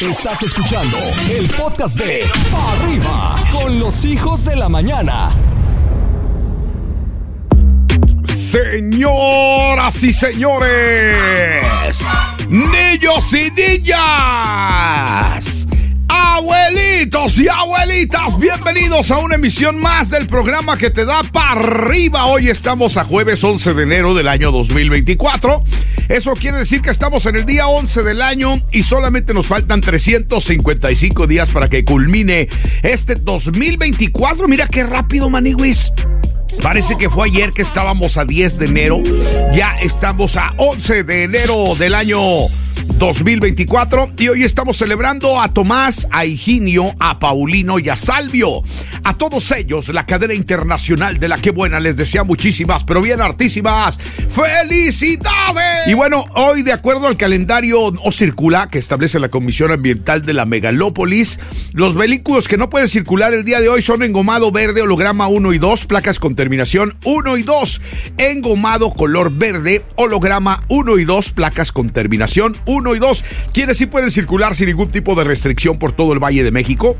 Estás escuchando el podcast de Arriba con los hijos de la mañana. Señoras y señores, niños y niñas, abuelitos y abuelitas, bienvenidos a una emisión más del programa que te da para arriba. Hoy estamos a jueves 11 de enero del año 2024. Eso quiere decir que estamos en el día 11 del año y solamente nos faltan 355 días para que culmine este 2024. Mira qué rápido, Maniwis. Parece que fue ayer que estábamos a 10 de enero. Ya estamos a 11 de enero del año 2024 y hoy estamos celebrando a Tomás, a Higinio, a Paulino y a Salvio. A todos ellos, la cadena internacional de la que buena les desea muchísimas, pero bien hartísimas felicidades. Y bueno, hoy de acuerdo al calendario o circula que establece la Comisión Ambiental de la Megalópolis, los vehículos que no pueden circular el día de hoy son engomado verde, holograma 1 y 2, placas con terminación 1 y 2, engomado color verde, holograma 1 y 2, placas con terminación 1 y 2, quienes sí pueden circular sin ningún tipo de restricción por todo el Valle de México.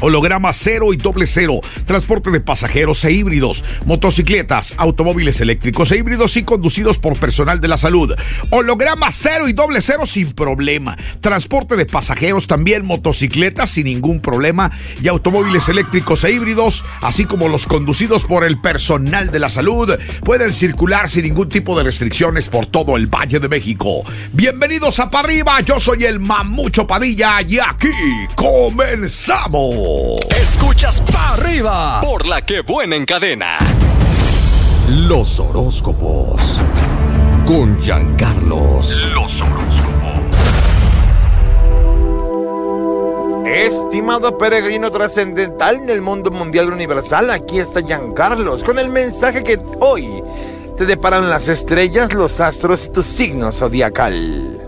Holograma cero y doble cero, transporte de pasajeros e híbridos, motocicletas, automóviles eléctricos e híbridos y conducidos por personal de la salud. Holograma cero y doble cero sin problema. Transporte de pasajeros también, motocicletas sin ningún problema y automóviles eléctricos e híbridos, así como los conducidos por el personal de la salud, pueden circular sin ningún tipo de restricciones por todo el Valle de México. Bienvenidos a Parriba, yo soy el Mamucho Padilla y aquí comenzamos. Escuchas Pa' Arriba por la que buena en cadena. los horóscopos con Giancarlos. Los horóscopos. Estimado peregrino trascendental en el mundo mundial universal, aquí está Giancarlos con el mensaje que hoy te deparan las estrellas, los astros y tu signo zodiacal.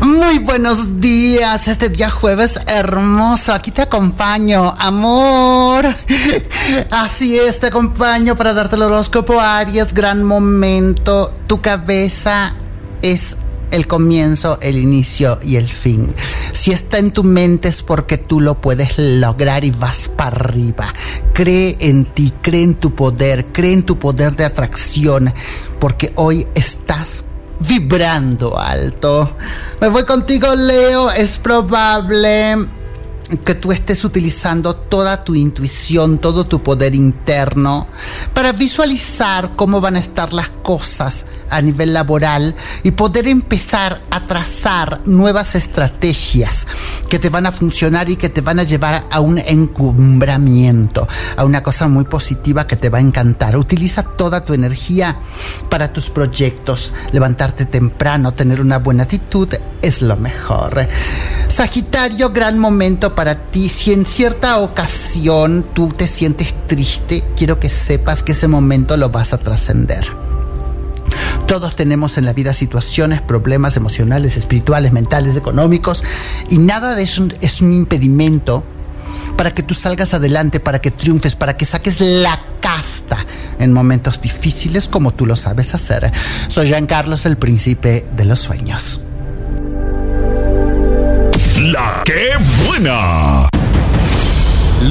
Muy buenos días, este día jueves hermoso, aquí te acompaño, amor. Así es, te acompaño para darte el horóscopo Aries, gran momento, tu cabeza es el comienzo, el inicio y el fin. Si está en tu mente es porque tú lo puedes lograr y vas para arriba. Cree en ti, cree en tu poder, cree en tu poder de atracción, porque hoy estás vibrando alto. Me voy contigo, Leo. Es probable que tú estés utilizando toda tu intuición, todo tu poder interno para visualizar cómo van a estar las cosas a nivel laboral y poder empezar a trazar nuevas estrategias que te van a funcionar y que te van a llevar a un encumbramiento, a una cosa muy positiva que te va a encantar. Utiliza toda tu energía para tus proyectos, levantarte temprano, tener una buena actitud es lo mejor. Sagitario, gran momento para ti. Si en cierta ocasión tú te sientes triste, quiero que sepas que ese momento lo vas a trascender. Todos tenemos en la vida situaciones, problemas emocionales, espirituales, mentales, económicos, y nada de eso es un impedimento para que tú salgas adelante, para que triunfes, para que saques la casta en momentos difíciles como tú lo sabes hacer. Soy Jean Carlos, el príncipe de los sueños. La que buena.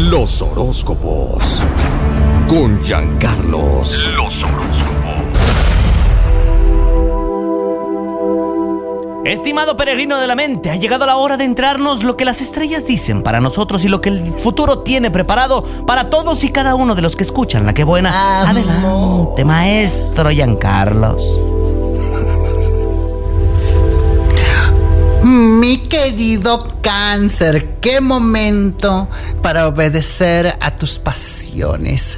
Los horóscopos con Giancarlos. Los horóscopos. Estimado peregrino de la mente, ha llegado la hora de entrarnos lo que las estrellas dicen para nosotros y lo que el futuro tiene preparado para todos y cada uno de los que escuchan. La que buena. Adelante, maestro Giancarlos. Mi querido cáncer, qué momento para obedecer a tus pasiones.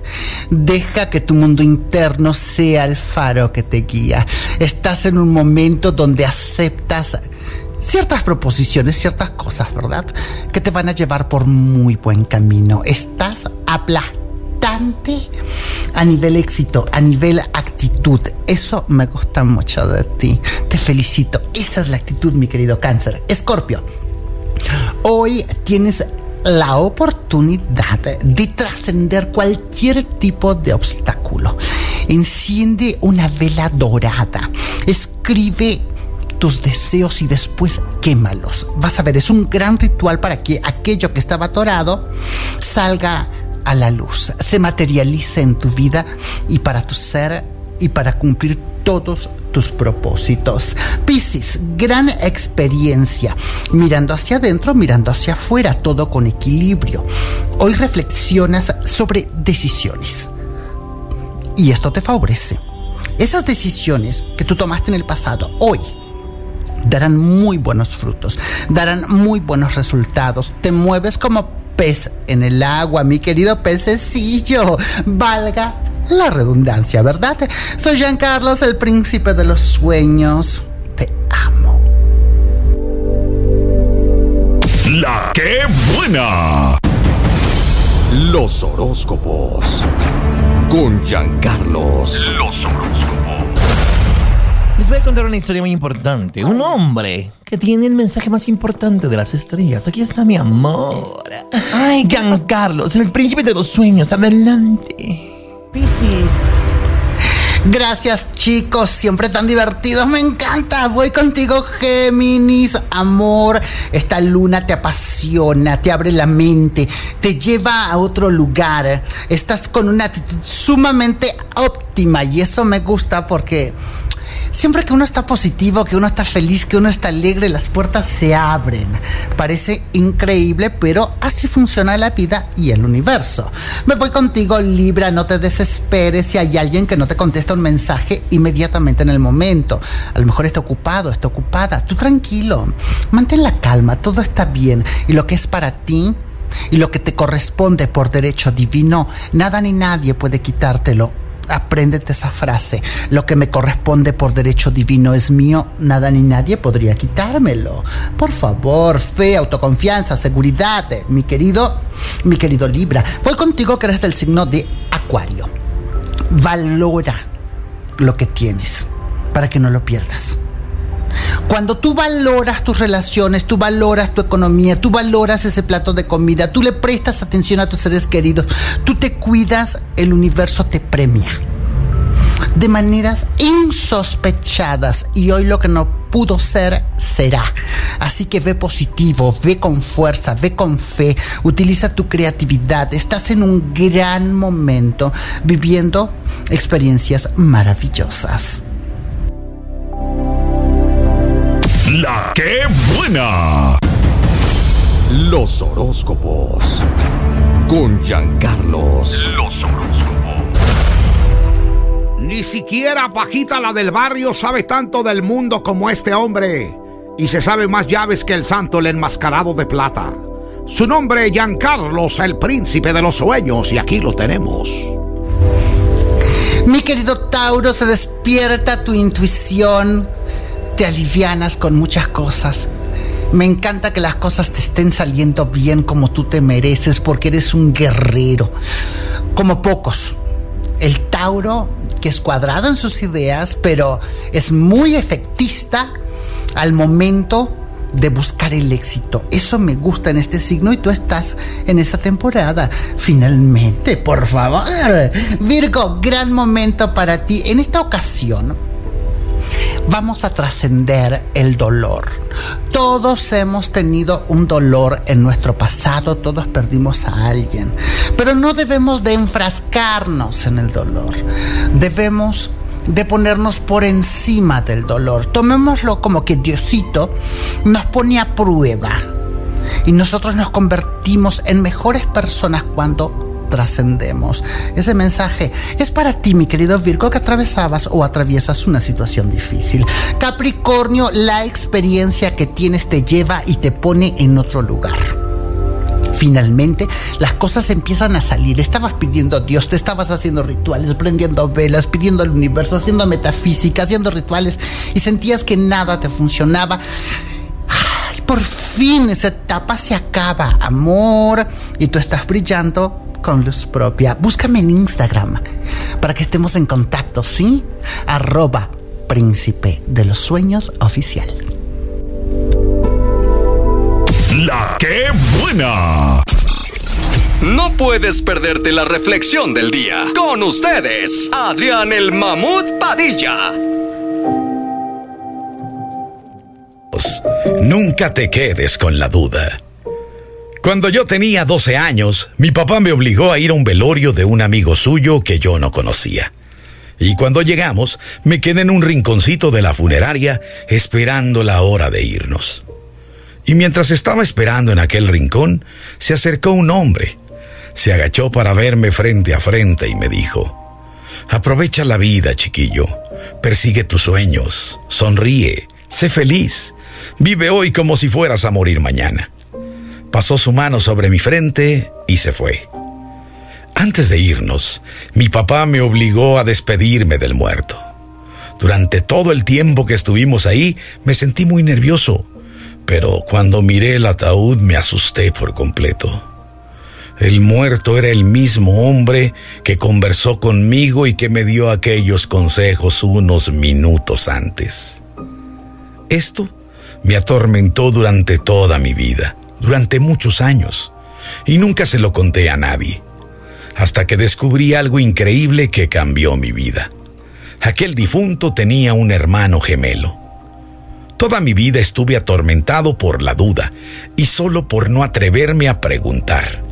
Deja que tu mundo interno sea el faro que te guía. Estás en un momento donde aceptas ciertas proposiciones, ciertas cosas, ¿verdad? Que te van a llevar por muy buen camino. Estás a nivel éxito, a nivel actitud. Eso me gusta mucho de ti. Te felicito. Esa es la actitud, mi querido cáncer. Escorpio, hoy tienes la oportunidad de trascender cualquier tipo de obstáculo. Enciende una vela dorada. Escribe tus deseos y después quémalos. Vas a ver, es un gran ritual para que aquello que estaba atorado salga a la luz, se materialice en tu vida y para tu ser y para cumplir todos tus propósitos. Piscis, gran experiencia, mirando hacia adentro, mirando hacia afuera, todo con equilibrio. Hoy reflexionas sobre decisiones y esto te favorece. Esas decisiones que tú tomaste en el pasado, hoy, darán muy buenos frutos, darán muy buenos resultados. Te mueves como pez en el agua, mi querido pececillo. Valga la redundancia, ¿verdad? Soy Jean Carlos, el príncipe de los sueños. Te amo. La que buena. Los horóscopos. Con Giancarlos. Los horóscopos. Les voy a contar una historia muy importante. Un hombre que tiene el mensaje más importante de las estrellas. Aquí está mi amor. Ay, Giancarlos, el príncipe de los sueños. Adelante. Piscis. Gracias chicos, siempre tan divertidos, me encanta. Voy contigo Géminis, amor. Esta luna te apasiona, te abre la mente, te lleva a otro lugar. Estás con una actitud sumamente óptima y eso me gusta porque siempre que uno está positivo, que uno está feliz, que uno está alegre, las puertas se abren. Parece increíble, pero así funciona la vida y el universo. Me voy contigo, Libra, no te desesperes si hay alguien que no te contesta un mensaje inmediatamente en el momento. A lo mejor está ocupado, está ocupada. Tú tranquilo, mantén la calma, todo está bien. Y lo que es para ti y lo que te corresponde por derecho divino, nada ni nadie puede quitártelo apréndete esa frase. Lo que me corresponde por derecho divino es mío, nada ni nadie podría quitármelo. Por favor, fe, autoconfianza, seguridad, eh, mi querido, mi querido Libra. Voy contigo que eres del signo de Acuario. Valora lo que tienes para que no lo pierdas. Cuando tú valoras tus relaciones, tú valoras tu economía, tú valoras ese plato de comida, tú le prestas atención a tus seres queridos, tú te cuidas, el universo te premia de maneras insospechadas y hoy lo que no pudo ser será. Así que ve positivo, ve con fuerza, ve con fe, utiliza tu creatividad. Estás en un gran momento viviendo experiencias maravillosas. La que buena. Los horóscopos. Con Giancarlos. Los horóscopos. Ni siquiera Pajita la del barrio sabe tanto del mundo como este hombre. Y se sabe más llaves que el santo el enmascarado de plata. Su nombre es Giancarlos, el príncipe de los sueños, y aquí lo tenemos. Mi querido Tauro, se despierta tu intuición, te alivianas con muchas cosas. Me encanta que las cosas te estén saliendo bien como tú te mereces porque eres un guerrero, como pocos. El Tauro, que es cuadrado en sus ideas, pero es muy efectista al momento de buscar el éxito. Eso me gusta en este signo y tú estás en esa temporada. Finalmente, por favor. Virgo, gran momento para ti. En esta ocasión vamos a trascender el dolor. Todos hemos tenido un dolor en nuestro pasado, todos perdimos a alguien, pero no debemos de enfrascarnos en el dolor. Debemos de ponernos por encima del dolor. Tomémoslo como que Diosito nos pone a prueba y nosotros nos convertimos en mejores personas cuando trascendemos. Ese mensaje es para ti, mi querido Virgo, que atravesabas o atraviesas una situación difícil. Capricornio, la experiencia que tienes te lleva y te pone en otro lugar. Finalmente, las cosas empiezan a salir. Estabas pidiendo a Dios, te estabas haciendo rituales, prendiendo velas, pidiendo al universo, haciendo metafísica, haciendo rituales y sentías que nada te funcionaba. Por fin esa etapa se acaba, amor, y tú estás brillando con luz propia. Búscame en Instagram para que estemos en contacto, ¿sí? Arroba príncipe de los sueños oficial. La que buena. No puedes perderte la reflexión del día. Con ustedes, Adrián el Mamut Padilla. Nunca te quedes con la duda. Cuando yo tenía 12 años, mi papá me obligó a ir a un velorio de un amigo suyo que yo no conocía. Y cuando llegamos, me quedé en un rinconcito de la funeraria esperando la hora de irnos. Y mientras estaba esperando en aquel rincón, se acercó un hombre. Se agachó para verme frente a frente y me dijo, Aprovecha la vida, chiquillo. Persigue tus sueños. Sonríe. Sé feliz. Vive hoy como si fueras a morir mañana. Pasó su mano sobre mi frente y se fue. Antes de irnos, mi papá me obligó a despedirme del muerto. Durante todo el tiempo que estuvimos ahí, me sentí muy nervioso, pero cuando miré el ataúd me asusté por completo. El muerto era el mismo hombre que conversó conmigo y que me dio aquellos consejos unos minutos antes. Esto me atormentó durante toda mi vida, durante muchos años, y nunca se lo conté a nadie, hasta que descubrí algo increíble que cambió mi vida. Aquel difunto tenía un hermano gemelo. Toda mi vida estuve atormentado por la duda y solo por no atreverme a preguntar.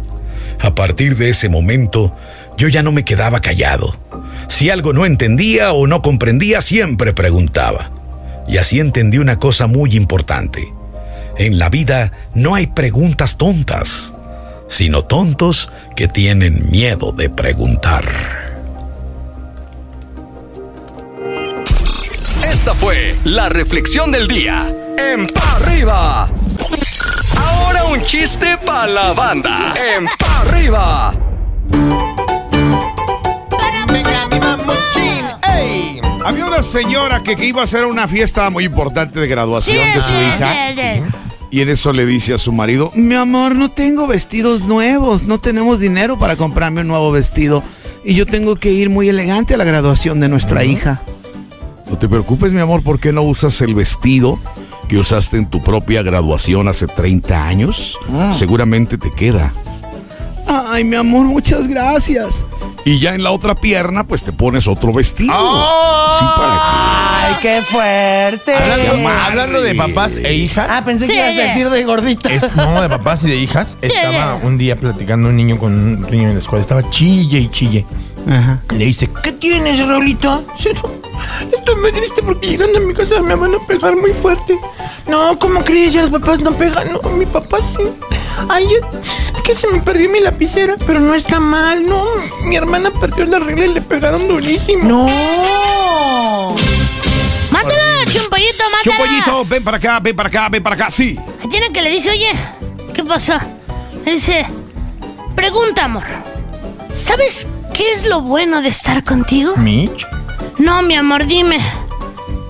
A partir de ese momento, yo ya no me quedaba callado. Si algo no entendía o no comprendía, siempre preguntaba. Y así entendí una cosa muy importante. En la vida no hay preguntas tontas, sino tontos que tienen miedo de preguntar. Esta fue la reflexión del día. En pa arriba. Ahora un chiste para la banda. En pa arriba. Había una señora que, que iba a hacer una fiesta muy importante de graduación de su hija. Y en eso le dice a su marido, mi amor, no tengo vestidos nuevos, no tenemos dinero para comprarme un nuevo vestido. Y yo tengo que ir muy elegante a la graduación de nuestra hija. No te preocupes, mi amor, ¿por qué no usas el vestido que usaste en tu propia graduación hace 30 años? Seguramente te queda. Ay, mi amor, muchas gracias. Y ya en la otra pierna, pues te pones otro vestido. Sí, para ¡Ay, qué fuerte! Hablando, hablando de papás e hijas. Ah, pensé que Sí. ibas a decir de gordita. Es, no, de papás y de hijas. Estaba un día platicando un niño con un niño en la escuela. Estaba chille y chille. Le dice, ¿qué tienes, Raulito? Dice, "No, estoy muy triste porque llegando a mi casa me van a pegar muy fuerte. No, ¿cómo crees? Ya los papás no pegan. No, mi papá sí. Ay, yo- es que se me perdió mi lapicera, pero no está mal, no. Mi hermana perdió la regla y le pegaron durísimo. ¡No! Chupollito, ven para acá, ven para acá, ven para acá. Sí. Tiene que le dice, oye, ¿qué pasó? Le dice, pregunta, amor. ¿Sabes qué es lo bueno de estar contigo? Mitch. No, mi amor, dime.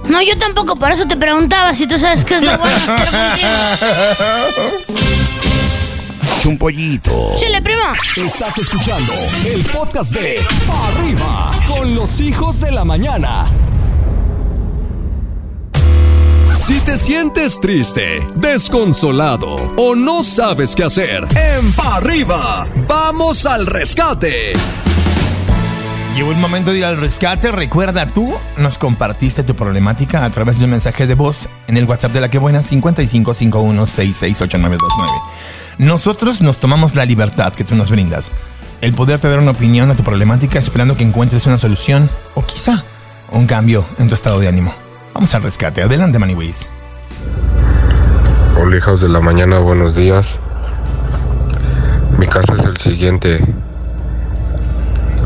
No, yo tampoco, por eso te preguntaba si tú sabes qué es lo bueno de estar contigo. Chumpollito. Chile, primo. Estás escuchando el podcast de Arriba con los hijos de la mañana. Si te sientes triste, desconsolado o no sabes qué hacer, en Pa' Arriba, vamos al rescate. Llegó el momento de ir al rescate. Recuerda, tú nos compartiste tu problemática a través de un mensaje de voz en el WhatsApp de la que buena 5551668929. Nosotros nos tomamos la libertad que tú nos brindas. El poderte dar una opinión a tu problemática esperando que encuentres una solución o quizá un cambio en tu estado de ánimo. Vamos al rescate. Adelante, Maniwis. Hola hijos de la mañana, buenos días. Mi caso es el siguiente.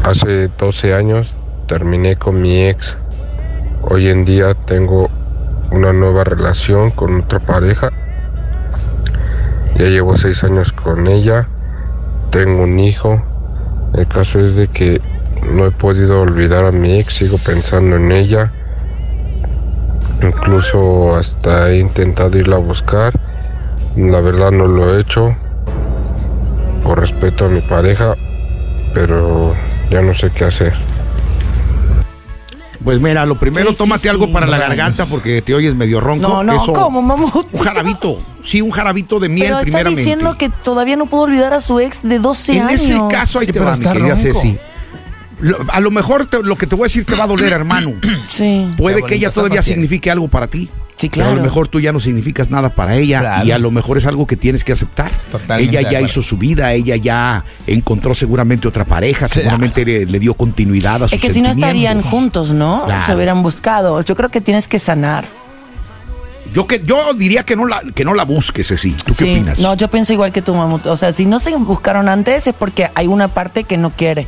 Hace 12 años terminé con mi ex. Hoy en día tengo una nueva relación con otra pareja. Ya llevo 6 años con ella. Tengo un hijo. El caso es de que no he podido olvidar a mi ex. Sigo pensando en ella. Incluso hasta he intentado irla a buscar. La verdad no lo he hecho por respeto a mi pareja, pero ya no sé qué hacer. Pues mira, lo primero, tómate algo para la garganta porque te oyes medio ronco. No, no, Eso- ¿cómo, mamut? Un jarabito. Sí, un jarabito de miel Pero está primeramente. diciendo que todavía no pudo olvidar a su ex de 12 en años. ese caso ahí Sí, te va, mi querida ronco. Ceci. Lo- a lo mejor te- lo que te voy a decir te va a doler, hermano. Sí. Puede que ella todavía signifique algo para ti. Sí, Pero claro. a lo mejor tú ya no significas nada para ella Claro. y a lo mejor es algo que tienes que aceptar. Totalmente ella ya hizo su vida, ella ya encontró seguramente otra pareja, seguramente le, le dio continuidad a sus Es que si no estarían juntos, ¿no? Claro. Se hubieran buscado. Yo creo que tienes que sanar. Yo que yo diría que no la que no la busques, sí. ¿Tú qué Sí, opinas? no, yo pienso igual que tu mamá. O sea, si no se buscaron antes es porque hay una parte que no quiere.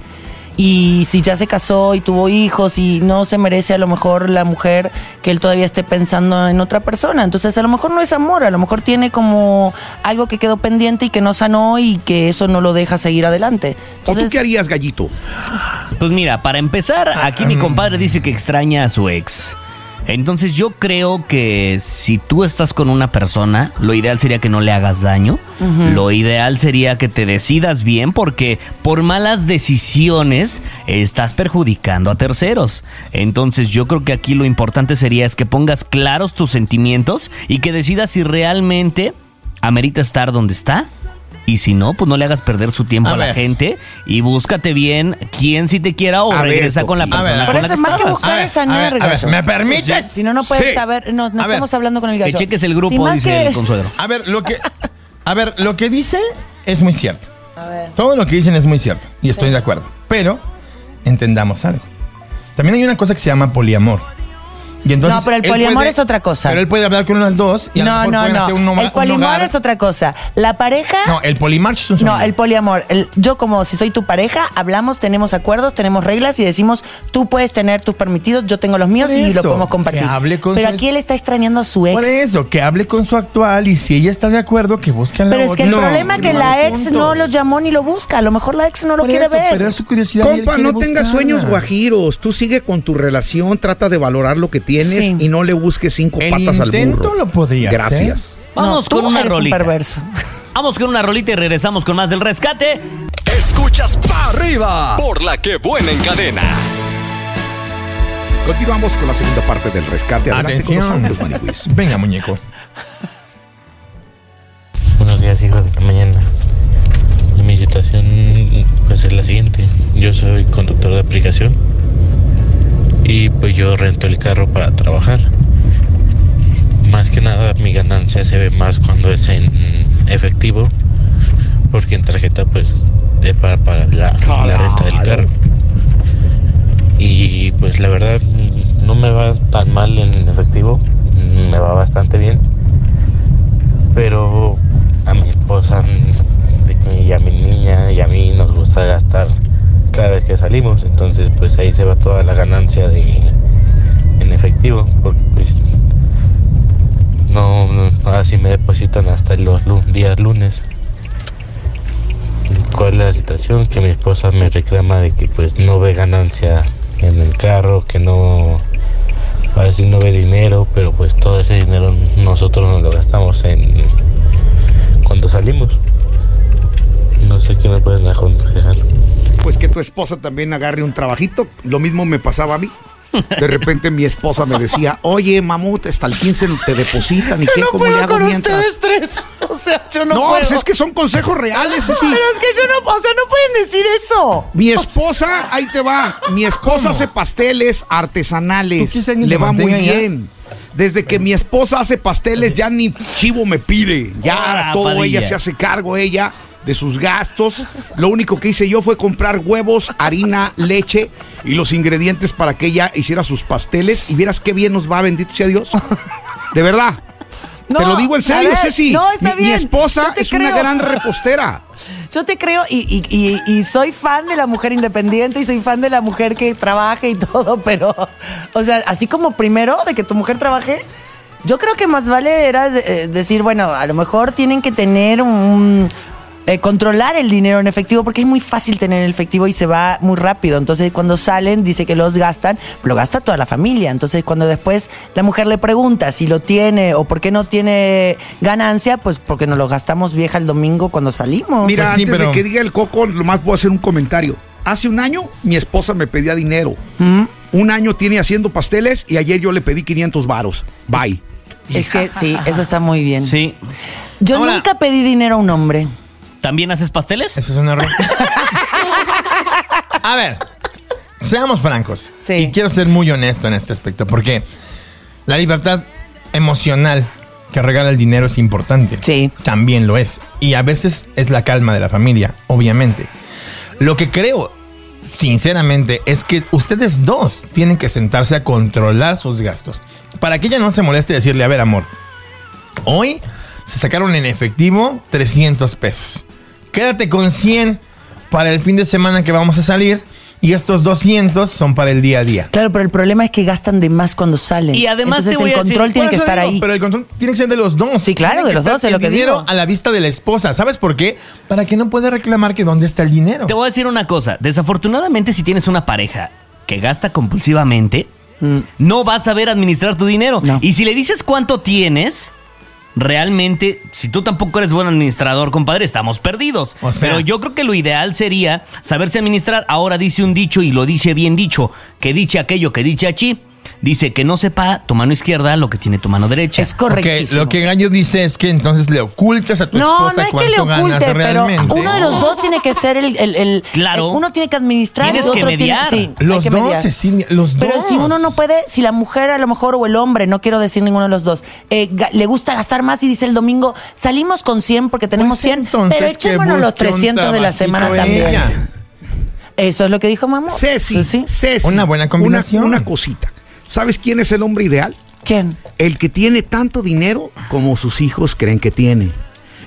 Y si ya se casó y tuvo hijos y no se merece a lo mejor la mujer que él todavía esté pensando en otra persona. Entonces a lo mejor no es amor, a lo mejor tiene como algo que quedó pendiente y que no sanó y que eso no lo deja seguir adelante. ¿O tú qué harías, gallito? Pues mira, para empezar, aquí mi compadre dice que extraña a su ex. Entonces yo creo que si tú estás con una persona, lo ideal sería que no le hagas daño. Lo ideal sería que te decidas bien porque por malas decisiones estás perjudicando a terceros. Entonces yo creo que aquí lo importante sería es que pongas claros tus sentimientos y que decidas si realmente amerita estar donde está. Y si no, pues no le hagas perder su tiempo A a, la gente y búscate bien quién si te quiera o A ver, regresa con la persona ver, por con la eso que más que buscar A ver, es sanar, a ver, a ver, Gallo. ¿me permites? Si no, no puedes Sí. saber. No, no estamos hablando con el gallo. Que cheques el grupo, dice que- el consuegro. A ver, lo que. A ver, lo que dice es muy cierto. A ver. Todo lo que dicen es muy cierto. Y estoy de acuerdo. Pero entendamos algo. También hay una cosa que se llama poliamor. Y entonces, No, pero el poliamor puede- es otra cosa. Pero él puede hablar con unas dos y a lo No, mejor no, pueden no. hacer un el poliamor es otra cosa. La pareja. No, el polimarch es un No, el poliamor. El- yo como si soy tu pareja, hablamos, tenemos acuerdos, tenemos reglas y decimos, tú puedes tener tus permitidos, yo tengo los míos y eso, lo podemos compartir. que hable con Pero su aquí él está extrañando a su ex. Por eso, que hable con su actual y si ella está de acuerdo, que busquen la Pero es que el problema es que la ex juntos. no lo llamó ni lo busca. A lo mejor la ex no lo Por quiere eso, ver. Pero es su curiosidad. Compa, no tengas sueños guajiros. Tú sigue con tu relación, trata de valorar lo que tienes Sí. y no le busques cinco El patas al intento burro. lo podría Gracias. Vamos No, con una eres un rolita. perverso. Vamos con una rolita y regresamos con más del rescate. Escuchas pa' arriba por la que buena encadena. Continuamos con la segunda parte del rescate. Adelante con los Atención. audios, Maniwis. Venga, muñeco. Buenos días, hijos de la mañana. Mi situación pues es la siguiente. Yo soy conductor de aplicación y pues yo rento el carro para trabajar. Más que nada mi ganancia se ve más cuando es en efectivo porque en tarjeta pues es para pagar la, la renta del carro. Y pues la verdad no me va tan mal en efectivo, me va bastante bien pero a mi esposa y a mi niña y a mí nos gusta gastar cada vez que salimos, entonces pues ahí se va toda la ganancia de en efectivo, porque pues no, no así me depositan hasta los días lunes. ¿Cuál es la situación? Que mi esposa me reclama de que pues no ve ganancia en el carro, que no ahora sí no ve dinero, pero pues todo ese dinero nosotros nos lo gastamos en cuando salimos. No sé qué me pueden aconsejar. Pues que tu esposa también agarre un trabajito. Lo mismo me pasaba a mí. De repente mi esposa me decía, oye, mamut, hasta el 15 te depositan y Yo qué, no cómo le puedo hago con mientras? ustedes tres. O sea, yo no, No, puedo. pues es que son consejos reales, sí. Pero es que yo no, o sea, no pueden decir eso. Mi esposa, ahí te va. Mi esposa hace pasteles artesanales. ¿Tú quieres alguien Le va muy ya? bien. Desde que mi esposa hace pasteles, ya ni chivo me pide. Ya Ah, todo Padilla. ella se hace cargo, ella, de sus gastos. Lo único que hice yo fue comprar huevos, harina, leche y los ingredientes para que ella hiciera sus pasteles. Y vieras qué bien nos va, bendito sea Dios. De verdad. No, Te lo digo en serio, ver, Ceci. no, está mi, mi bien. esposa Yo te es una gran repostera. Yo te creo y, y- y- y soy fan de la mujer independiente y soy fan de la mujer que trabaje y todo, pero, o sea, así como primero de que tu mujer trabaje, yo creo que más vale era eh, decir, bueno, a lo mejor tienen que tener un... eh, controlar el dinero en efectivo porque es muy fácil tener el efectivo y se va muy rápido. Entonces cuando salen dice que los gastan, lo gasta toda la familia. Entonces cuando después la mujer le pregunta si lo tiene o por qué no tiene ganancia, pues porque nos lo gastamos vieja el domingo cuando salimos. Mira, Pues sí, antes pero- de que diga el coco, nomás voy a hacer un comentario. Hace un año mi esposa me pedía dinero. ¿Mm? Un año tiene haciendo pasteles y ayer yo le pedí 500 varos. Bye. Es que sí, eso está muy bien. Sí. Yo Ahora- nunca pedí dinero a un hombre. ¿También haces pasteles? Eso es un error. A ver, seamos francos. Sí. Y quiero ser muy honesto en este aspecto, porque la libertad emocional que regala el dinero es importante. Sí. También lo es. Y a veces es la calma de la familia, obviamente. Lo que creo, sinceramente, es que ustedes dos tienen que sentarse a controlar sus gastos. Para que ella no se moleste decirle, a ver, amor, hoy se sacaron en efectivo 300 pesos. Quédate con 100 para el fin de semana que vamos a salir. Y estos 200 son para el día a día. Claro, pero el problema es que gastan de más cuando salen. Y además Entonces te voy el a decir- control tiene que estar digo, ahí. Pero el control tiene que ser de los dos. Sí, claro, Tiene de los dos, es lo el que dinero digo. a la vista de la esposa. ¿Sabes por qué? Para que no pueda reclamar que dónde está el dinero. Te voy a decir una cosa. Desafortunadamente, si tienes una pareja que gasta compulsivamente, no vas a saber administrar tu dinero. No. Y si le dices cuánto tienes, realmente, si tú tampoco eres buen administrador, compadre, estamos perdidos. O sea- Pero yo creo que lo ideal sería saberse administrar. Ahora dice un dicho y lo dice bien dicho, que dice aquello que dice achi. Dice que no sepa tu mano izquierda lo que tiene tu mano derecha. Es Ok, correctísimo. lo que Gallo dice es que entonces le ocultas a tu No, esposa no es que le ganas oculte, pero uno de los dos tiene que ser el, el- el- Claro. el- uno tiene que administrar Tienes y el que otro mediar. tiene sí, hay Los que dos, mediar. Los Pero dos. si uno no puede, si la mujer a lo mejor o el hombre, no quiero decir ninguno de los dos, eh, le gusta gastar más y dice el domingo, salimos con 100 porque tenemos Pues 100, entonces pero echémonos los busque un 300 de la semana también. Eso es lo que dijo mamá. Ceci, Sí. Ceci. Una buena combinación. Una, una cosita. ¿Sabes quién es el hombre ideal? ¿Quién? El que tiene tanto dinero como sus hijos creen que tiene.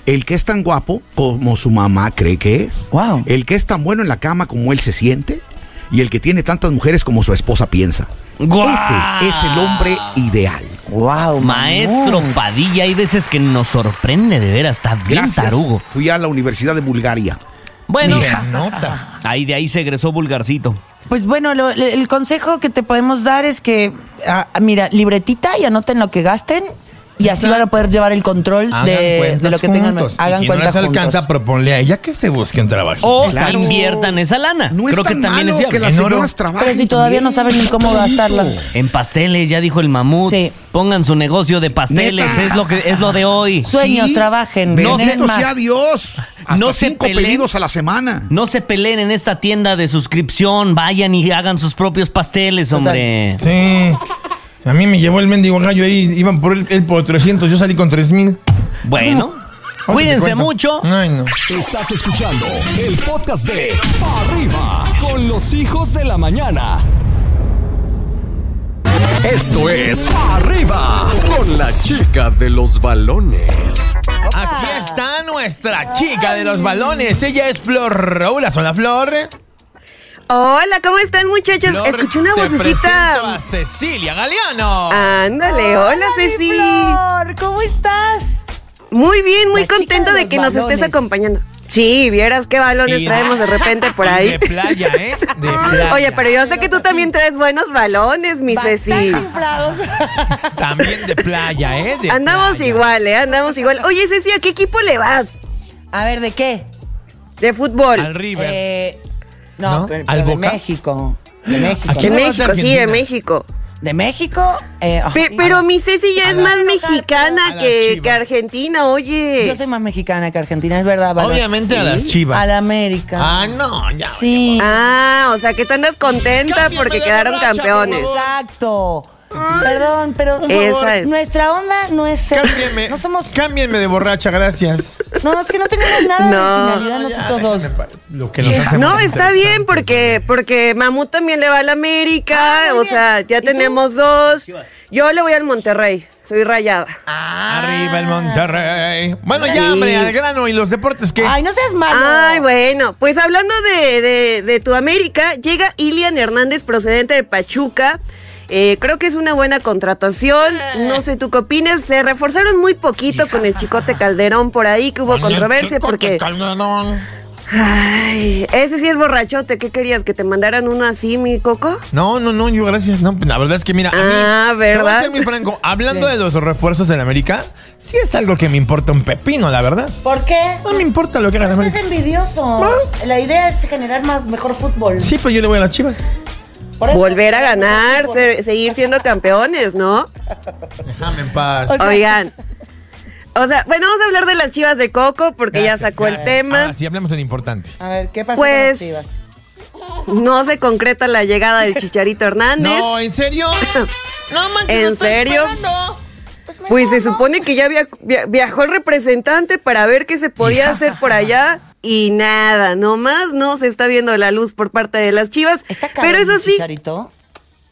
El que es tan guapo como su mamá cree que es. Wow. El que es tan bueno en la cama como él se siente. Y el que tiene tantas mujeres como su esposa piensa. ¡Guau! Ese es el hombre ideal. Wow, Maestro Padilla, hay veces que nos sorprende de veras, está bien Gracias. tarugo. Fui a la Universidad de Bulgaria. Bueno, Se nota. ahí de ahí se egresó Vulgarcito. Pues bueno, lo- el consejo que te podemos dar es que, ah, mira, libretita y anoten lo que gasten y así van a poder llevar el control de, lo que tengan. juntos. Hagan si no les juntos. alcanza, proponle a ella que se busque un trabajo. O Exacto. inviertan esa lana. No Creo es que tan también es que las En oro. señoras trabajen. Pero si todavía no saben ni cómo gastarla. En pasteles, ya dijo el mamut. Sí. Pongan su negocio de pasteles, Neta. es lo que es lo de hoy. Sueños, Sí. trabajen, No más. sea Dios. Hasta No se cinco peleen. pedidos a la semana. No se peleen en esta tienda de suscripción, vayan y hagan sus propios pasteles, hombre. Sí. A mí me llevó el mendigo gallo ahí. Iban por él, él por 300. Yo salí con 3000. Bueno, cuídense mucho. Ay, no. Estás escuchando el podcast de Pa' Arriba con los hijos de la mañana. Esto es Pa' Arriba con la chica de los balones. Aquí está nuestra chica de los balones. Ella es Flor. Hola, hola Flor. Hola, ¿cómo están muchachos? Flor, Escuché una te vocecita. a Cecilia Galeano. Ándale, hola, Ceci. Flor, ¿cómo estás? Muy bien, muy contento de que nos estés acompañando. Sí, vieras qué balones Y- traemos de repente por ahí. De playa, ¿eh? De playa. Oye, pero yo sé que tú también traes buenos balones, mi Ceci. Inflados. También de playa, ¿eh? De Andamos playa. igual, ¿eh? Andamos igual. Oye, Ceci, ¿a qué equipo le vas? A ver, ¿de qué? De fútbol. Al River. Eh, no, ¿No? pero, ¿Al pero de? México. De México. ¿A De México, sí, de? México. De México. eh, Pe- ay, pero mi Ceci ya es más mexicana que, argentina, oye. Yo soy más mexicana que argentina, es verdad. ¿verdad? Obviamente a las Chivas. A la América. Ah, no, ya. Sí. Ah, o sea que tú andas contenta porque quedaron borracha, campeones. Exacto. Perdón, pero Esa es. nuestra onda no es ser- Cámbienme. No somos. Cámbienme de borracha, gracias. No, es que no tenemos nada No. de finalidad nosotros dos. Lo que nos hace No, más está bien interesantes. porque porque Mamut también le va al América, Ah, muy o bien. sea, ya ¿Y tú? tenemos dos. Yo le voy al Monterrey, soy rayada. Arriba el Monterrey. Bueno, ya, hombre, al grano y los deportes que. Ay, no seas malo. Ay, bueno, pues hablando de, de, de tu América, llega Ilian Hernández procedente de Pachuca. Eh, creo que es una buena contratación. No sé tú qué opinas. Se reforzaron muy poquito con el Chicote Calderón por ahí, que hubo controversia porque. Ay, ese sí es borrachote. ¿Qué querías? ¿Que te mandaran uno así, mi coco? No, no, no, yo gracias. No, la verdad es que mira, a mí, Ah, te voy a ¿verdad? ser muy franco, hablando de los refuerzos en América, sí es algo que me importa un pepino, la verdad. ¿Por qué? No me importa lo que haga la No seas América. envidioso. La idea es generar más mejor fútbol. Sí, pues yo le voy a las chivas. Por eso- Volver a ganar, se- seguir siendo campeones, ¿no? Déjame en paz. O sea- Oigan. O sea, bueno, vamos a hablar de las chivas de Coco porque ya sacó el tema. Ahora sí, hablemos de lo importante. A ver, ¿qué pasó Pues, con las chivas? No se concreta la llegada del Chicharito Hernández. No, ¿en serio? No manches, ¿En lo estoy serio? esperando. Pues Pues se supone que ya via- via- viajó el representante para ver qué se podía hacer por allá y nada, nomás no se está viendo la luz por parte de las chivas. Pero eso sí. Chicharito?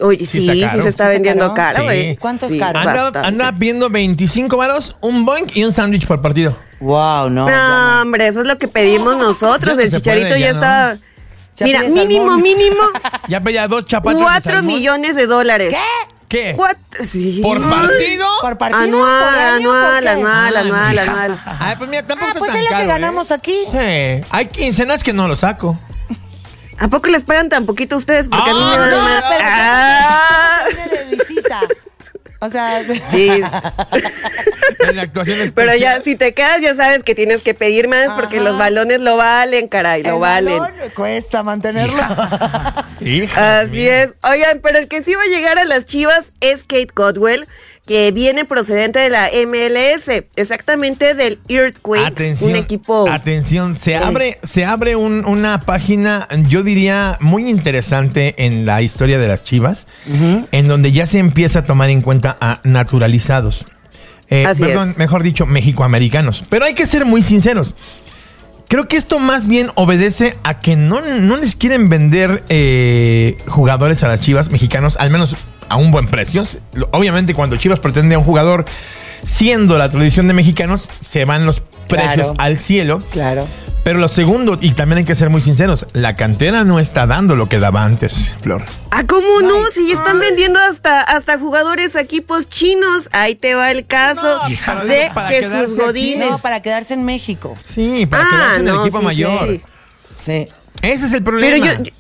Oye, sí, sí, se está vendiendo caro, güey. ¿Cuánto es Sí, caro? Anda, bastante. anda viendo 25 varos, un boink y un sándwich por partido. Wow, no. No, hombre, eso es lo que pedimos nosotros. El chicharito puede, ya, ya no. está. Mira, mínimo, mínimo, Ya pedía dos chapatas cuatro millones de dólares. ¿Qué? ¿Qué? Cuatro, sí. ¿Por partido? ¿Por partido? Anual, ¿Por año? anual, anual, anual, anual. Ay, pues mira, tampoco Ah, pues tan es lo que caro, ganamos ¿eh? aquí. Sí. Hay quincenas que no lo saco. ¿A poco les pagan tan poquito a ustedes? Porque a mí me Ah, dan No, más. pero Ah. de visita. O sea, Sí. En la actuación Pero ya, si te quedas, ya sabes que tienes que pedir más porque Ajá. los balones lo valen, caray, lo el valen. balón cuesta mantenerlo. Hija Así mía. es. Oigan, pero el que sí va a llegar a las Chivas es Kate Codwell, que viene procedente de la MLS, exactamente del Earthquakes, Atención, un equipo. atención, se abre, se abre un- una página, yo diría, muy interesante en la historia de las Chivas, en donde ya se empieza a tomar en cuenta a naturalizados. Eh, Así perdón, es. mejor dicho, mexicoamericanos. Pero hay que ser muy sinceros. Creo que esto más bien obedece a que no, no les quieren vender eh, jugadores a las Chivas mexicanos, al menos a un buen precio. Obviamente cuando Chivas pretende a un jugador, siendo la tradición de mexicanos, se van los precios Claro. al cielo. claro. Pero lo segundo, y también hay que ser muy sinceros, la cantera no está dando lo que daba antes, Flor. Ah, ¿cómo no? Si están vendiendo hasta, hasta jugadores a equipos chinos. Ahí te va el caso de para Jesús Godínez. No, para quedarse en México. Sí, para Ah, quedarse en el equipo sí, mayor. sí. Sí. Ese es el Pero problema. yo, yo,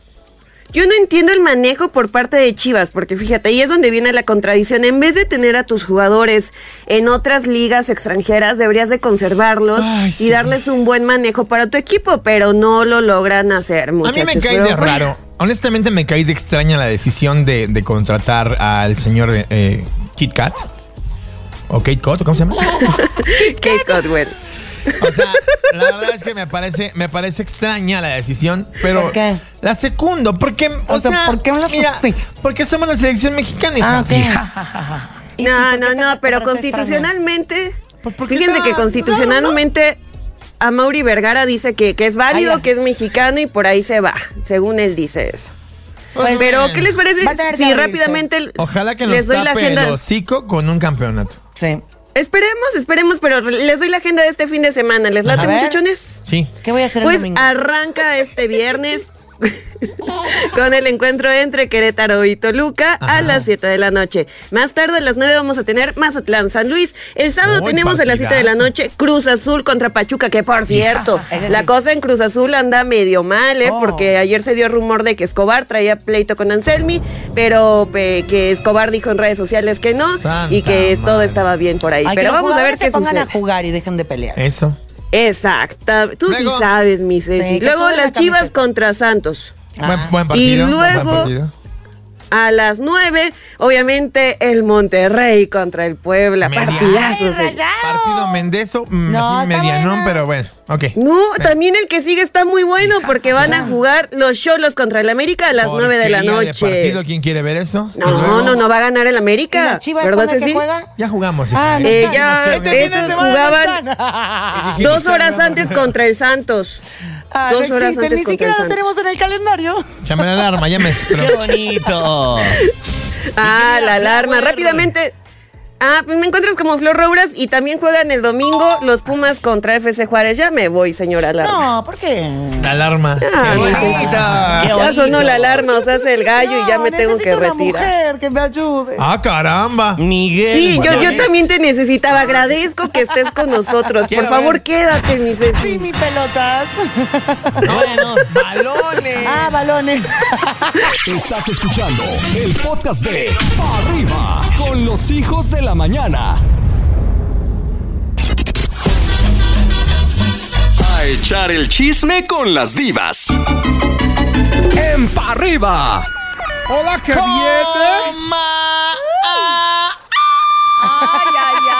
yo no entiendo el manejo por parte de Chivas, porque fíjate, ahí es donde viene la contradicción. En vez de tener a tus jugadores en otras ligas extranjeras, deberías de conservarlos Ay, y sí. darles un buen manejo para tu equipo, pero no lo logran hacer, A muchachos. mí me cae de bueno, raro. Honestamente me cae de extraña la decisión de, de contratar al señor eh, Kit Kat. O Kate Kat, ¿o ¿cómo se llama? Kate Codwell. O sea, la verdad es que me parece, me parece extraña la decisión, pero ¿Por qué? la secundo, porque, o, O sea, sea, ¿por qué hablas mira, así? porque somos la selección mexicana. hija. Ah, ok. ¿Y- y No, no, no, pero constitucionalmente, Pues fíjense está- que constitucionalmente a Mauri Vergara dice que, que es válido, que es mexicano y por ahí se va, según él dice eso. Pues, Pero, eh, ¿qué les parece si rápidamente Ojalá que nos les doy la tape el agenda? hocico con un campeonato. Sí. Esperemos, esperemos, pero les doy la agenda de este fin de semana. ¿Les late, muchachones? Sí. ¿Qué voy a hacer Pues el domingo? arranca este viernes con el encuentro entre Querétaro y Toluca a las 7 de la noche. Más tarde a las 9 vamos a tener Mazatlán San Luis. El sábado tenemos a las 7 de la noche Cruz Azul contra Pachuca, que por cierto, la cosa en Cruz Azul anda medio mal, ¿eh? Oh. porque ayer se dio rumor de que Escobar traía pleito con Anselmi, pero pe- que Escobar dijo en redes sociales que no Santa y que todo estaba bien por ahí. Ay, pero vamos a ver qué se pongan sucede. a jugar y dejen de pelear. Eso. Exacto. Tú Luego- sí sabes, mi Ceci. Sí, Luego las Chivas camiseta. contra Santos. Buen, Ah. buen partido. Y buen luego- partido. A las 9, obviamente, el Monterrey contra el Puebla. Media- Partidazo. ¡Ay, Ceci. rayado! Partido Mendezo, mm, No, medianón, buena. pero bueno, ok. No, también el que sigue está muy bueno porque van a jugar los Cholos contra el América a las 9 de la Porquería noche. partido, ¿Quién quiere ver eso? No, no, no va a ganar el ¿Y América. Chivas ¿Verdad, Ceci? juega? Ya jugamos. Ah, no Eh, ya, Este esos jugaban dos horas antes contra el Santos. Ah, dos no horas existen, antes ni siquiera lo tenemos en el calendario. Llame la alarma, ya me. ¡Qué bonito! Ah, la alarma. Rápidamente. Ah, pues me encuentras como Flor Rouras y también juegan el domingo los Pumas contra FC Juárez. Ya me voy, señora alarma. No, ¿por qué? La alarma. Ah, Qué. Qué Ya sonó la alarma, o sea, hace el gallo y ya No, me tengo que necesito una retirar. mujer que me ayude. Ah, caramba. Miguel. Sí, yo, yo también te necesitaba. Agradezco que estés con nosotros. Quiero Por favor, ver. quédate, mi Ceci. Sí, mi pelotas. Bueno, Balones. ah, balones. Estás escuchando el podcast de Pa' Arriba con los hijos de la mañana. A echar el chisme con las divas. En Pa' Arriba. Hola, que viene.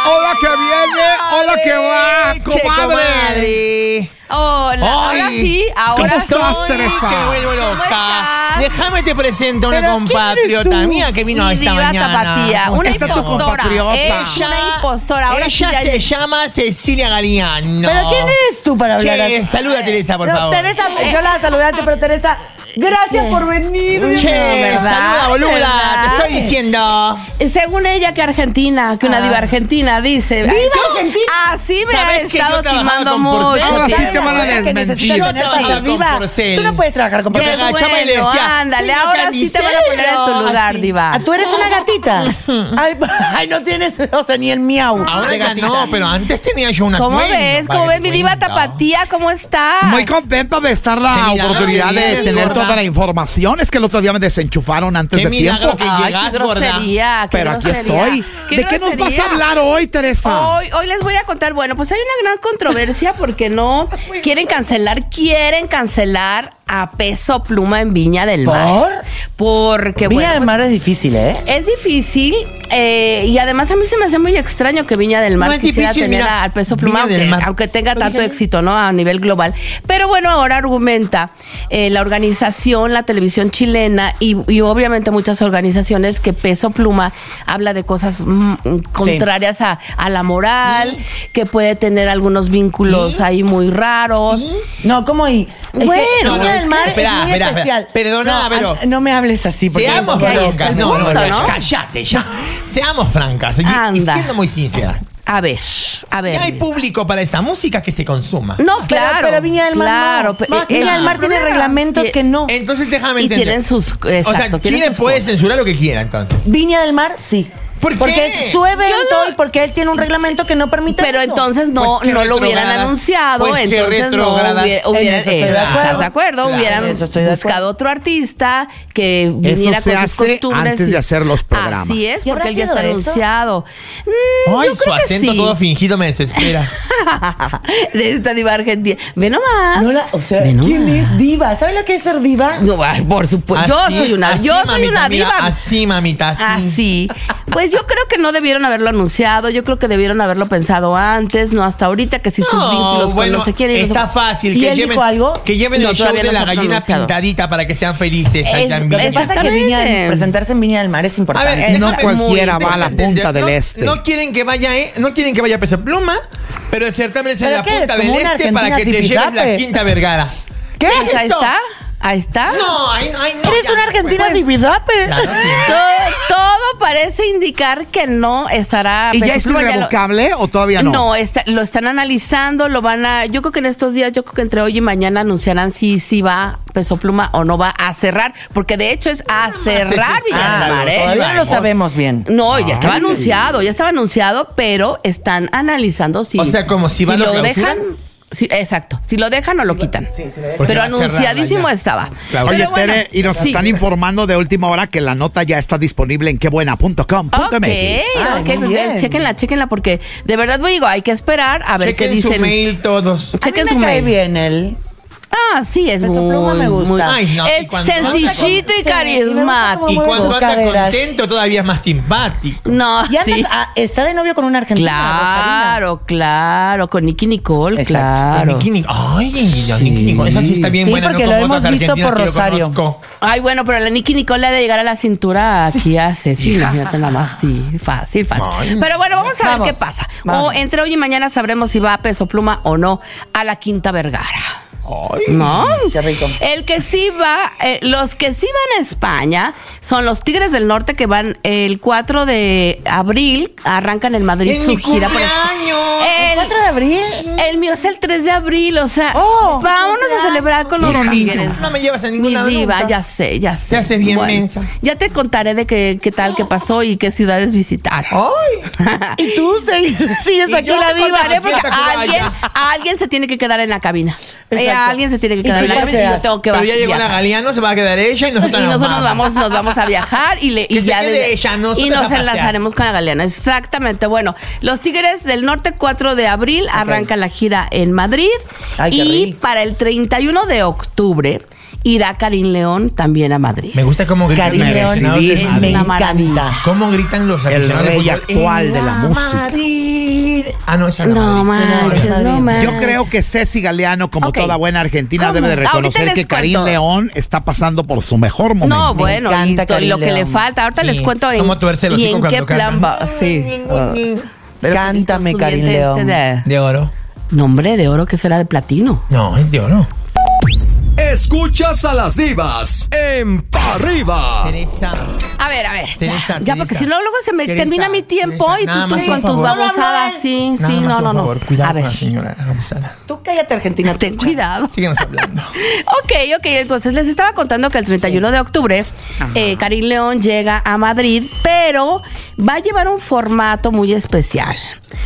Hola, que viene. Hola, que va, comadre. Hola, ahora sí, ahora ¿Cómo estás. Teresa? Que vuelvo loca. Déjame te presento una ¿Pero quién eres compatriota mía que vino Mi esta diva mañana. tapatía, una Esta tu impostora. compatriota. Es una impostora. Ahora sí ella ya- se llama Cecilia Galiano. ¿Pero quién eres tú para hablar Che, saluda a Teresa, por No, favor. Teresa, yo la saludé antes, pero Teresa, gracias por venir. Che, saluda, boluda. ¿verdad? Te estoy diciendo. Según ella que Argentina, que una diva argentina dice. ¿Diva argentina? Así me ¿Sabes ha estado timando mucho. Porcel? Ahora sí tiempo. te van a desmentir. necesitas Yo diva. Tú no puedes trabajar con Porcel. Bueno, decía, ándale, "Señor ahora sí te van a poner en tu carnicero", lugar, así. diva. Ah, tú eres una gatita. Ay, ay, no tienes, o sea, ni el miau. Ahora de ya gatita. no, pero antes tenía yo una ¿Cómo cuenta, ves? ¿Cómo ves mi diva tapatía? ¿Cómo estás? Muy contento de estar la oportunidad de tener gorda. Toda la información. Es que el otro día me desenchufaron antes Qué de tiempo. que Ay, llegas, qué gorda. grosería, qué Pero aquí grosería. estoy. Qué ¿De qué nos vas a hablar hoy, Teresa? Hoy, hoy les voy a contar, bueno, pues hay una gran controversia porque no quieren cancelar, quieren cancelar a Peso Pluma en Viña del Mar. Porque, Viña bueno, del pues, Mar es difícil, ¿eh? es difícil eh, y además a mí se me hace muy extraño que Viña del Mar No quisiera difícil, tener mira, al Peso Pluma, aunque, tenga tanto éxito no a nivel global. Pero bueno, ahora argumenta eh, la organización, la televisión chilena y, y obviamente muchas organizaciones que Peso Pluma habla de cosas mm, contrarias a, a la moral, que puede tener algunos vínculos ahí muy raros. No, ¿cómo y? Bueno, es del Mar espera, es muy espera, especial. espera. Perdona, no, pero- no me hables así. Porque Seamos el No, no, punto, no, cállate ya. Seamos francas. y- Y, siendo muy sincera. A ver, a ver. Si hay público para esa música que se consuma. No, claro. pero Viña del Mar claro, no. Viña del Mar tiene reglamentos y- que no. Entonces déjame Y entender. tienen sus- O sea, exacto, Chile puede censurar lo que quiera, entonces. Viña del Mar, sí. ¿Por Porque qué? es su evento no- y porque él tiene un reglamento que no permite Pero eso. entonces no, Pues no lo hubieran anunciado, Pues entonces no hubiera, En hubiera- eso estoy eh, acuerdo. ¿estás de acuerdo? Claro, hubieran eso de buscado otro artista que Eso viniera se con sus hace costumbres. antes y- de hacer los programas. Así es, ¿Y habrá porque él ya está eso? anunciado. Mm, Ay, yo su creo que acento sí. todo fingido me desespera. de esta diva argentina. Ve nomás. No la- o sea, Ve nomás. ¿quién es diva? ¿Sabe lo que es ser diva? No, por supuesto. Yo soy una, así, yo soy mamita, una mira, diva. así, mamita, así. Así. Pues yo creo que no debieron haberlo anunciado. Yo creo que debieron haberlo pensado antes, no hasta ahorita, que si sus vínculos con bueno, no se quieren. no se- está fácil. ¿Y que él lleven, dijo algo? Que lleven No, el show de no la gallina pronunciado. pintadita para que sean felices allá Es- en Villa. Lo que pasa es que Viña, presentarse en Viña del Mar es A importante. ver, No cualquiera muy- va a la punta del No- este. No quieren que vaya, eh, no quieren que vaya Peso Pluma, pero el certamen es en ¿Pero la punta del este para que te lleves la quinta vergara. ¿Qué es ahí eso? está. Ahí está. No, ay, ay, no. Eres ya, una argentina pues. dividape. Todo, todo parece indicar que no estará. ¿Y ya es lo- irrevocable o todavía no? No, está- lo están analizando, lo van a. Yo creo que en estos días, yo creo que entre hoy y mañana anunciarán si, si va Peso Pluma o no va a cerrar, porque de hecho es a cerrar sí, Villa del ah, ¿eh? Todavía no lo sabemos bien. No, ya estaba anunciado, ya estaba anunciado, pero están analizando si. O sea, como si va, lo lo clausuran. dejan. Sí, exacto. Si lo dejan o lo quitan. Pero anunciadísimo estaba. Claro. Oye, bueno, Tere, y nos sí. están informando de última hora que la nota ya está disponible en quebuena.com.mx. Ok, Ay, ok, muy pues bien. chéquenla, chéquenla, porque de verdad, digo, hay que esperar a ver qué Chequen su dicen. mail todos. A mí Chequen me su cae mail. bien él. Ah, sí, es Peso muy, Pluma me gusta. muy- Ay, no, y es cuando- sencillito y Sí, y me gusta cómo Y carismático. mueve cuando sus anda caderas. contento todavía es más simpático. No, Y anda- sí. ah, está de novio con una argentina, Claro, claro, con Nicky Nicole, Exacto. claro. Nic- Ay, Nicky Nicole, esa sí está bien Sí, buena. porque no lo como hemos otras visto argentinas por que yo Rosario. conozco. Ay, bueno, pero la Nicky Nicole ha de llegar a la cintura aquí hace, sí, imagínate nada más, sí, fácil, fácil. Ay. Pero bueno, vamos a Vamos, ver qué pasa. vamos. O entre hoy y mañana sabremos si va a Peso Pluma o no a la Quinta Vergara. ¿No? Qué rico. El que sí va, eh, los que sí van a España son los Tigres del Norte que van el 4 de abril, arrancan en Madrid ¡En su mi gira por cumpleaños! El, 4 de abril. el mío es el 3 de abril, o sea, Oh, vámonos a celebrar con los. Tigres. No me llevas a ningún Mi diva, nunca. ya sé, ya sé. Se hace bien mensa. Ya te contaré de qué, qué tal, qué pasó y qué ciudades visitar. Ay. Y tú sigues, sigues aquí la diva. Contaré porque alguien, alguien se tiene que quedar en la cabina. Eh, Alguien se tiene que ¿Y quedar yo tengo que Pero ya llegó la. Galeano, se va a quedar ella y nosotros Y nos nosotros nos vamos. nos vamos a viajar y, le, y ya desde- ella, y nos enlazaremos con la Galeana. Exactamente. Bueno, los Tigres del Norte, 4 de abril, arranca la gira en Madrid. Ay, y para el 31 de octubre irá Karim León también a Madrid. Me gusta cómo gritan Karim los León es- me una maravilla. encanta. ¿Cómo gritan los El rey actual de la música. Ah, no, esa No manches, no manches. Yo creo que Ceci Galeano, como toda buena argentina, ¿Cómo? debe de reconocer que Karim. León está pasando por su mejor momento. No, bueno, y Karim lo que le falta. Ahorita Sí. les cuento en, Cómo y en qué plan va. Sí. Pero Cántame, Karim León. este de- De oro. Nombre de oro que será de platino. No, es de oro. Escuchas a las divas en Pa' Arriba. Teresa. A ver, a ver. ya, Teresa, ya, porque Teresa. si no, luego se me Teresa, termina mi tiempo Teresa, y nada tú, más, tú por con tus favor. babosadas. Sí, Nada sí, más, no, por no, no. favor, cuidado A con la ver. señora Rosana. Tú cállate, Argentina. Ten cuidado. Síguenos hablando. Ok, ok, entonces les estaba contando que el 31 de octubre eh, Karim León llega a Madrid, pero va a llevar un formato muy especial,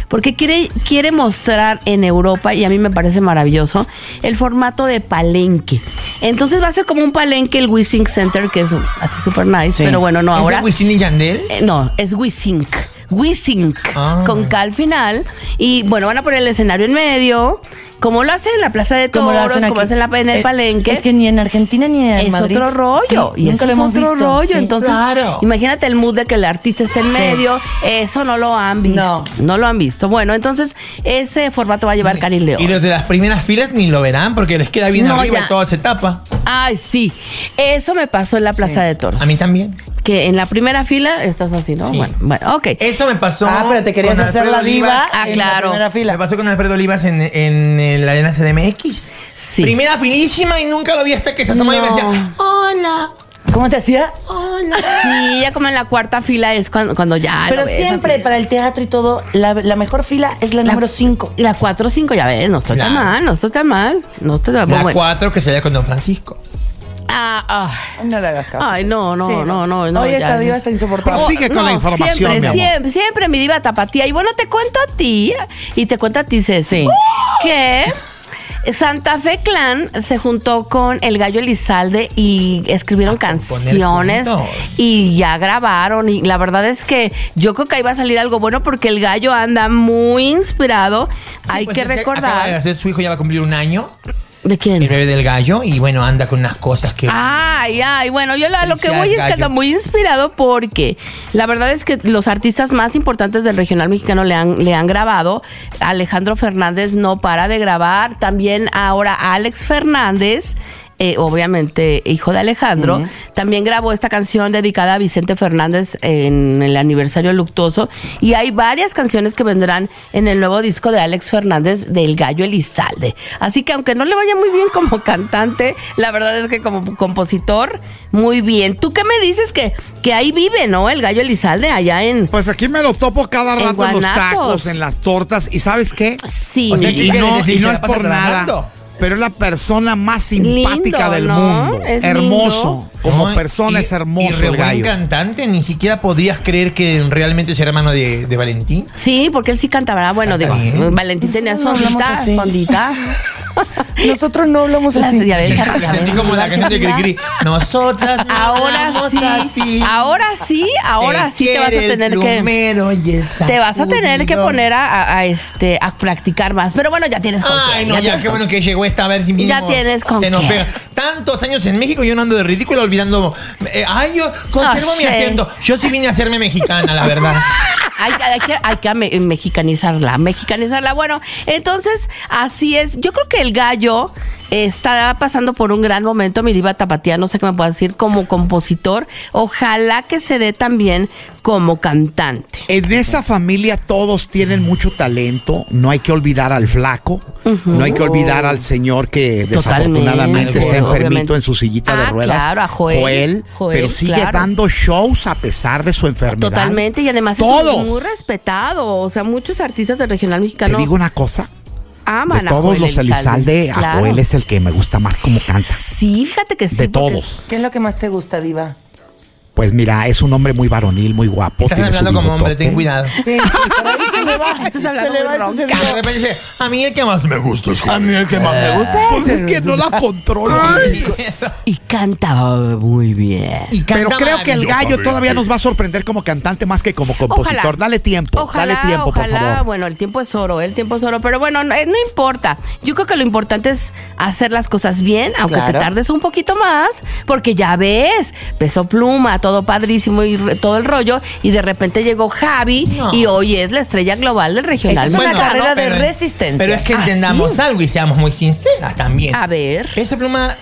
porque quiere, quiere mostrar en Europa, y a mí me parece maravilloso, el formato de palenque. Entonces va a ser como un palenque el WeSync Center, que es así súper nice, pero bueno, no ¿Es ahora. de Wisin y Yandel? Eh, no, es WeSync. WeSync, Ah. con K al final. Y bueno, van a poner el escenario en medio, como lo hacen en la Plaza de Como Toros, lo hacen como hacen la- en el Eh, palenque. Es que ni en Argentina ni en es Madrid. otro rollo. Sí, y nunca lo es hemos otro visto. rollo. Sí, Entonces, claro. imagínate el mood de que el artista esté en Sí. medio. Eso no lo han visto. No. lo han visto. Bueno, entonces, ese formato va a llevar Karim León. Y los de las primeras filas ni lo verán porque les queda bien No, arriba ya. y todo se tapa. Ay, sí. Eso me pasó en la Plaza de Toros. A mí también. Que en la primera fila estás así, ¿no? Bueno, bueno, ok. Eso me pasó. Ah, pero te querías hacer Alfredo la diva Olivas. Ah, en claro. la primera fila. Me pasó con Alfredo Olivas en, en, en la arena CDMX. Sí. Primera filísima y nunca lo vi hasta que se asomó y me decía, hola. ¿Cómo te hacía? Sí, ya como en la cuarta fila es cuando, cuando ya. Pero lo ves siempre así. para el teatro y todo, la, la mejor fila es la, número 5. Y la 4 o 5, ya ves, no estoy tan Claro. mal, no estoy tan mal. No estoy tan La mal. Bueno. cuatro que se halla con Don Francisco. Ah, ah. No le hagas caso. Ay, no, no, Sí, no, no, no. Ya. esta diva está insoportable. Prosigue con la información, siempre, mi amor. Siempre, siempre mi diva tapatía. Y bueno, te cuento a ti, y te cuento a ti, Ceci, Sí. que Santa Fe Clan se juntó con el Gallo Elizalde y escribieron canciones juntos. y ya grabaron. Y la verdad es que yo creo que ahí va a salir algo bueno porque el Gallo anda muy inspirado. Hay Pues que es Acaba de recordar. hacer su hijo ya va a cumplir un año. ¿De quién? El bebé del gallo. Y bueno, anda con unas cosas que. Ay, ay, bueno, yo la- lo que voy es que anda muy inspirado porque la verdad es que los artistas más importantes del regional mexicano le han, le han grabado. Alejandro Fernández no para de grabar. También ahora Alex Fernández. Eh, obviamente hijo de Alejandro, también grabó esta canción dedicada a Vicente Fernández en el aniversario luctuoso y hay varias canciones que vendrán en el nuevo disco de Alex Fernández del Gallo Elizalde. Así que aunque no le vaya muy bien como cantante, la verdad es que como compositor, muy bien. ¿Tú qué me dices que, que ahí vive, no? El Gallo Elizalde allá en... Pues aquí me lo topo cada rato en, los tacos, en las tortas. ¿Y sabes qué? Sí, O sea, mi que Y no, y no es por trabajando. nada. Pero es la persona más simpática Lindo, del ¿no? mundo. Es hermoso. Como No, persona y- es hermoso Y re el buen gallo. cantante, ni siquiera podrías creer que realmente sea hermano de, de Valentín. Sí, porque él sí cantaba, bueno, digo, bien. Valentín tenía su ondita, su ondita. Nosotros no hablamos Las- así. ya ves, ya ves, Así como la canción de Cricri. Nosotras no Ahora hablamos sí, así. ahora sí, ahora sí te vas a quiere, el tener que plumero y el te vas a tener que sacudido. poner a, a- a, este a practicar más. Pero bueno, ya tienes con Ay, quién, no, ya, tienes qué con bueno que llegó esta a ver si mínimo Ya tienes con se nos quién. pega. Tantos años en México yo no ando de ridículo olvidando. eh, ay, yo conservo Ah, mi sí. acento. Yo sí vine a hacerme mexicana, la verdad. Hay, que, hay que me- mexicanizarla, mexicanizarla. Bueno, entonces, así es. Yo creo que el gallo está pasando por un gran momento, mi diva tapatía, no sé qué me puedo decir, como compositor. Ojalá que se dé también como cantante. En esa familia todos tienen mucho talento. No hay que olvidar al flaco. No hay que olvidar al señor que Totalmente, desafortunadamente está enfermito obviamente. en su sillita de Ah, ruedas. claro, a Joel. Joel, pero sigue claro. dando shows a pesar de su enfermedad. Totalmente, y además Todos. es muy respetado. O sea, muchos artistas del regional Te mexicano digo una cosa. Aman de a todos Joel los Elizalde, a Claro. Joel es el que me gusta más como canta. Sí, fíjate que sí. De todos. ¿Qué es lo que más te gusta, Diva? Pues mira, es un hombre muy varonil, muy guapo. Estás hablando como hombre, ten cuidado. Sí, ahí se me va. Estás hablando Se le va, ronca. De repente dice, a mí el que más me gusta es A mí el que más me gusta pues es que no la controlo. Y canta muy bien. Y Pero creo que el gallo todavía nos va a sorprender como cantante más que como compositor. Ojalá. Dale tiempo, Ojalá, dale tiempo, ojalá, por favor. bueno, el tiempo es oro, el tiempo es oro, pero bueno, no, eh, no importa. Yo creo que lo importante es hacer las cosas bien, aunque te tardes un poquito más, porque ya ves, peso pluma, todo padrísimo y re- todo el rollo, y de repente llegó Javi No. y hoy es la estrella global del regional. Es una carrera de pero- resistencia. Pero es que ¿Ah, entendamos sí? algo y seamos muy sinceras también. A ver, Esa pluma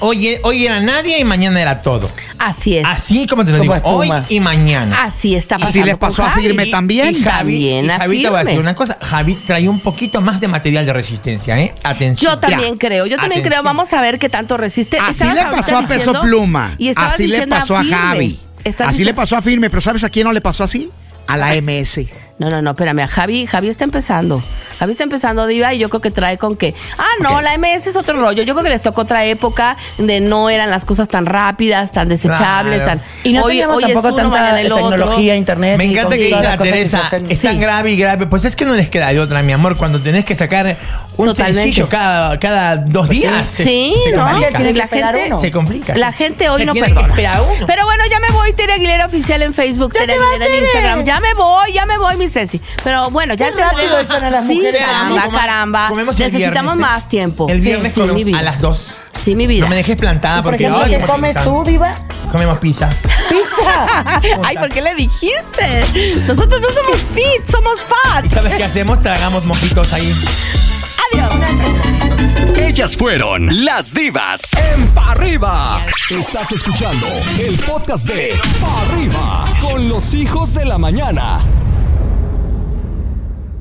hoy, hoy era nadie y mañana era todo. así es. Así como te lo Como digo, hoy y mañana. Así está ¿Y pasando. si le pasó a Javi. Firme también? Y Javi, También y a Javi te voy a decir una cosa. Javi trae un poquito más de material de resistencia, ¿eh? Atención. Yo también creo, yo también Atención. creo. Vamos a ver qué tanto resiste. Así Estabas le pasó a Peso diciendo- Pluma. Y Así le pasó a, Firme. Javi. Estás Así le pasó a Firme, pero ¿sabes a quién no le pasó así? A la MS. No, no, no, espérame. a Javi, Javi está empezando. Javi está empezando, Diva, y yo creo que trae con que. Ah, no, la MS es otro rollo. Yo creo que les tocó otra época de no eran las cosas tan rápidas, tan desechables, Claro. tan. Y no hoy, teníamos hoy tampoco uno, tanta tecnología, internet. Me y encanta con que diga que Teresa, hacen. es tan Sí. grave y grave. Pues es que no les queda de otra, mi amor, cuando tenés que sacar un Totalmente. sencillo cada, cada dos días. se- Sí, se ¿no? Tiene que la gente, uno. Se complica. La sí. gente hoy Se no perdona. que. Pero bueno, ya me voy, Tere Aguilera oficial en Facebook, Tere Aguilera en Instagram. Ya me voy, ya me voy, mi Ceci. Pero bueno, ya Qué rápido echan a las Sí, mujeres. caramba, Comemos- caramba. comemos el Necesitamos viernes, ¿eh? más tiempo. El viernes sí, comemos mi vida. a las dos. Sí, mi vida. No me dejes plantada Por porque ejemplo, ay, ¿qué comes tú, Diva? Comemos pizza. ¡Pizza! Ay, ¿por qué le dijiste? Nosotros no somos fit, somos fat. ¿Y sabes qué hacemos? Tragamos mojitos ahí. Adiós. Ellas fueron las divas en Pa' arriba. Estás escuchando el podcast de Pa' Arriba con los hijos de la mañana.